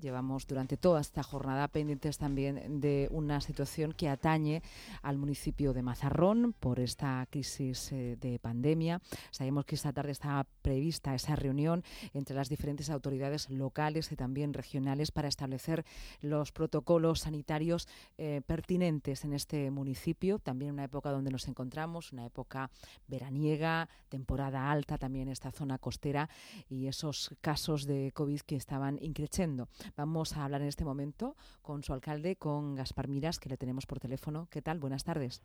Llevamos durante toda esta jornada pendientes también de una situación que atañe al municipio de Mazarrón por esta crisis eh, de pandemia. Sabemos que esta tarde estaba prevista esa reunión entre las diferentes autoridades locales y también regionales para establecer los protocolos sanitarios eh, pertinentes en este municipio. También una época donde nos encontramos, una época veraniega, temporada alta también en esta zona costera y esos casos de COVID que estaban increciendo. Vamos a hablar en este momento con su alcalde, con Gaspar Miras, que le tenemos por teléfono. ¿Qué tal? Buenas tardes.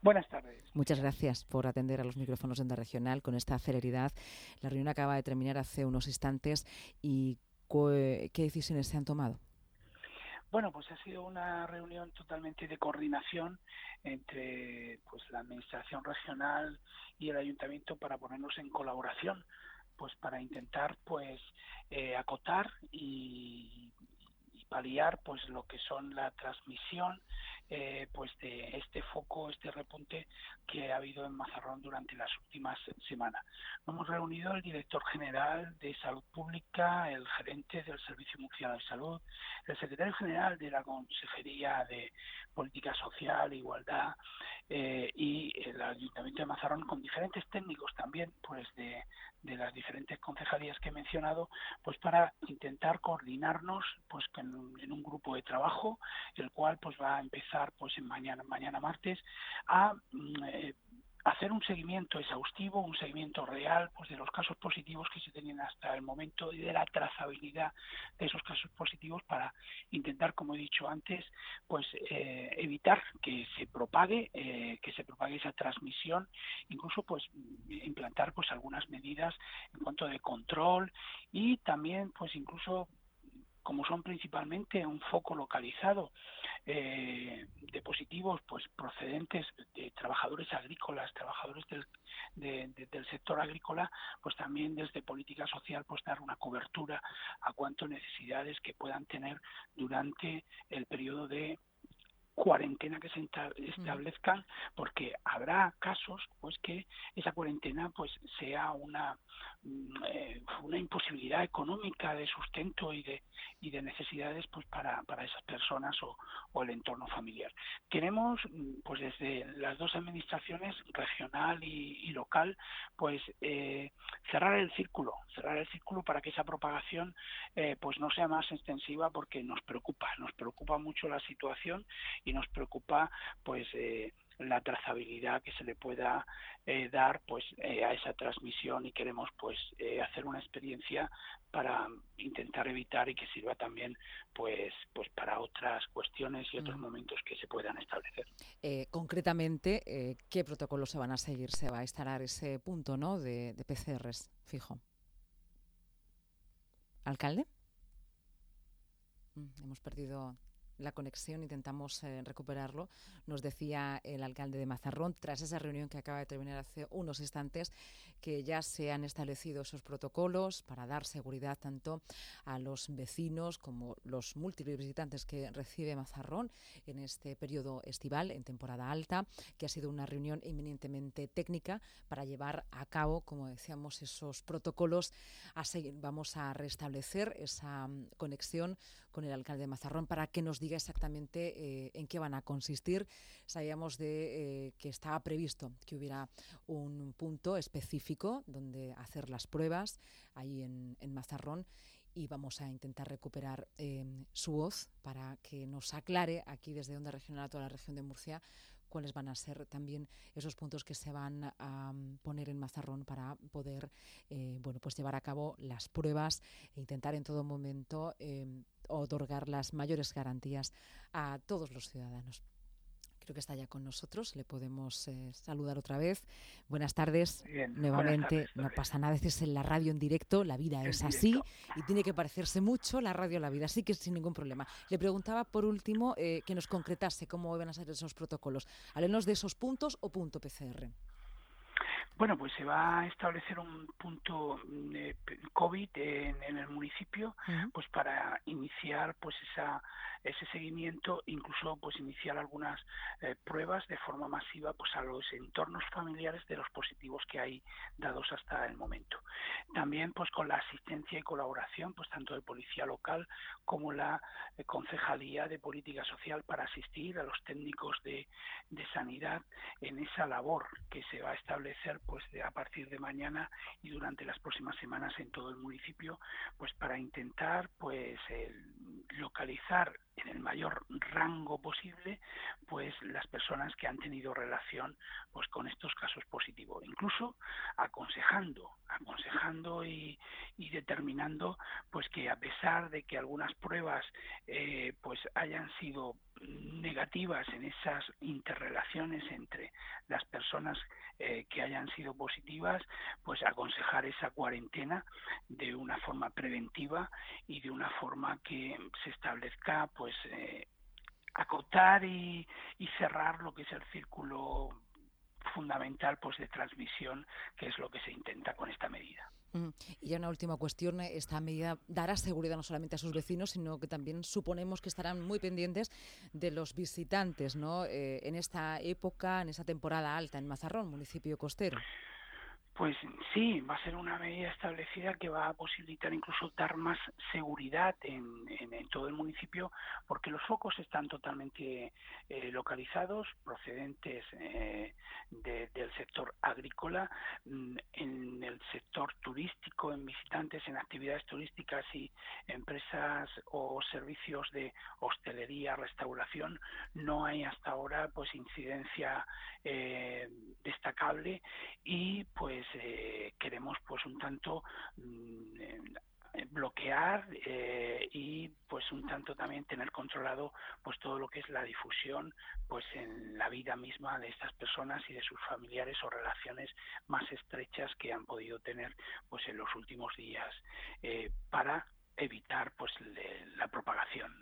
Buenas tardes. Muchas gracias por atender a los micrófonos de Onda Regional con esta celeridad. La reunión acaba de terminar hace unos instantes y ¿qué decisiones se han tomado? Bueno, pues ha sido una reunión totalmente de coordinación entre pues la administración regional y el ayuntamiento para ponernos en colaboración pues para intentar pues eh, acotar y, paliar pues lo que son la transmisión eh, pues de este foco, este repunte que ha habido en Mazarrón durante las últimas semanas. Hemos reunido el director general de Salud Pública, el gerente del Servicio Murciano de Salud, el secretario general de la Consejería de Política Social, Igualdad eh, y el Ayuntamiento de Mazarrón con diferentes técnicos también pues de, de las diferentes concejalías que he mencionado, pues para intentar coordinarnos pues en, un grupo de trabajo, el cual pues va a empezar pues en mañana, mañana martes, a mm, eh, hacer un seguimiento exhaustivo, un seguimiento real pues de los casos positivos que se tenían hasta el momento y de la trazabilidad de esos casos positivos para intentar, como he dicho antes, pues eh, evitar que se propague, eh, que se propague esa transmisión, incluso pues implantar pues algunas medidas en cuanto de control y también pues incluso como son principalmente un foco localizado eh, de positivos pues procedentes de trabajadores agrícolas, trabajadores del, del sector agrícola, pues también desde política social pues dar una cobertura a cuánto necesidades que puedan tener durante el periodo de cuarentena que se establezcan porque habrá casos pues que esa cuarentena pues sea una mm, eh, una imposibilidad económica de sustento y de y de necesidades pues para, para esas personas o, o el entorno familiar. Queremos mm, pues desde las dos administraciones regional y, local pues eh, cerrar el círculo cerrar el círculo para que esa propagación eh, pues no sea más extensiva porque nos preocupa nos preocupa mucho la situación y nos preocupa pues eh, la trazabilidad que se le pueda eh, dar pues eh, a esa transmisión y queremos pues hacer una experiencia para intentar evitar y que sirva también pues pues para otras cuestiones y otros mm. momentos que se puedan establecer. Concretamente qué protocolos se van a seguir se va a instalar ese punto no de, de PCRs fijo. Alcalde mm, hemos perdido la conexión, intentamos eh, recuperarlo. Nos decía el alcalde de Mazarrón, tras esa reunión que acaba de terminar hace unos instantes, que ya se han establecido esos protocolos para dar seguridad tanto a los vecinos como los múltiples visitantes que recibe Mazarrón en este periodo estival, en temporada alta, que ha sido una reunión eminentemente técnica para llevar a cabo, como decíamos, esos protocolos. A seguir. Vamos a restablecer esa mm, conexión con el alcalde de Mazarrón para que nos diga exactamente eh, en qué van a consistir. Sabíamos de eh, que estaba previsto que hubiera un punto específico donde hacer las pruebas ahí en, Mazarrón y vamos a intentar recuperar em, su voz para que nos aclare aquí desde Onda Regional a toda la región de Murcia cuáles van a ser también esos puntos que se van a mm, poner en Mazarrón para poder eh, bueno pues llevar a cabo las pruebas e intentar en todo momento em, otorgar las mayores garantías a todos los ciudadanos. Creo que está ya con nosotros, le podemos eh, saludar otra vez. Buenas tardes, nuevamente. no pasa nada, a veces en la radio en directo, la vida es así y tiene que parecerse mucho la radio a la vida, así que sin ningún problema. Le preguntaba por último eh, que nos concretase cómo van a ser esos protocolos. Háblenos de esos puntos o punto PCR. Bueno, pues se va a establecer un punto de COVID en, el municipio, pues para iniciar iniciar pues esa ese seguimiento, incluso pues iniciar algunas eh, pruebas de forma masiva pues a los entornos familiares de los positivos que hay dados hasta el momento. También pues con la asistencia y colaboración pues tanto de policía local como la eh, concejalía de política social para asistir a los técnicos de, de sanidad en esa labor que se va a establecer pues a partir de mañana y durante las próximas semanas en todo el municipio pues para intentar pues localizar en el mayor rango posible pues las personas que han tenido relación pues con estos casos positivos. Incluso aconsejando aconsejando y, determinando pues que a pesar de que algunas pruebas eh, pues hayan sido negativas en esas interrelaciones entre las personas eh, que hayan sido positivas, pues aconsejar esa cuarentena de una forma preventiva y de una forma que se establezca, pues, eh, acotar y, y cerrar lo que es el círculo fundamental pues de transmisión que es lo que se intenta con esta medida. Y ya una última cuestión, esta medida dará seguridad no solamente a sus vecinos, sino que también suponemos que estarán muy pendientes de los visitantes ¿no? Eh, en esta época, en esta temporada alta en Mazarrón, municipio costero. Pues sí, va a ser una medida establecida que va a posibilitar incluso dar más seguridad en, todo el municipio, porque los focos están totalmente eh, localizados, procedentes eh, del sector agrícola, mm, en el sector turístico, en visitantes, en actividades turísticas y empresas o servicios de hostelería, restauración. No hay hasta ahora pues incidencia eh, destacable y pues eh, queremos pues un tanto mm, eh, bloquear eh, y pues un tanto también tener controlado pues todo lo que es la difusión pues en la vida misma de estas personas y de sus familiares o relaciones más estrechas que han podido tener pues en los últimos días para evitar pues la propagación.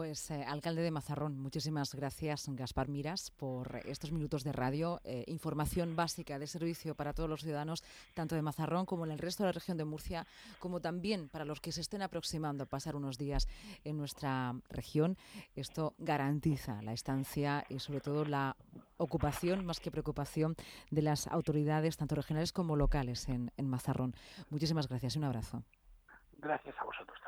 Pues eh, alcalde de Mazarrón, muchísimas gracias Gaspar Miras por estos minutos de radio, eh, información básica de servicio para todos los ciudadanos, tanto de Mazarrón como en el resto de la región de Murcia, como también para los que se estén aproximando a pasar unos días en nuestra región. Esto garantiza la estancia y sobre todo la ocupación, más que preocupación, de las autoridades, tanto regionales como locales en, en Mazarrón. Muchísimas gracias y un abrazo. Gracias a vosotros.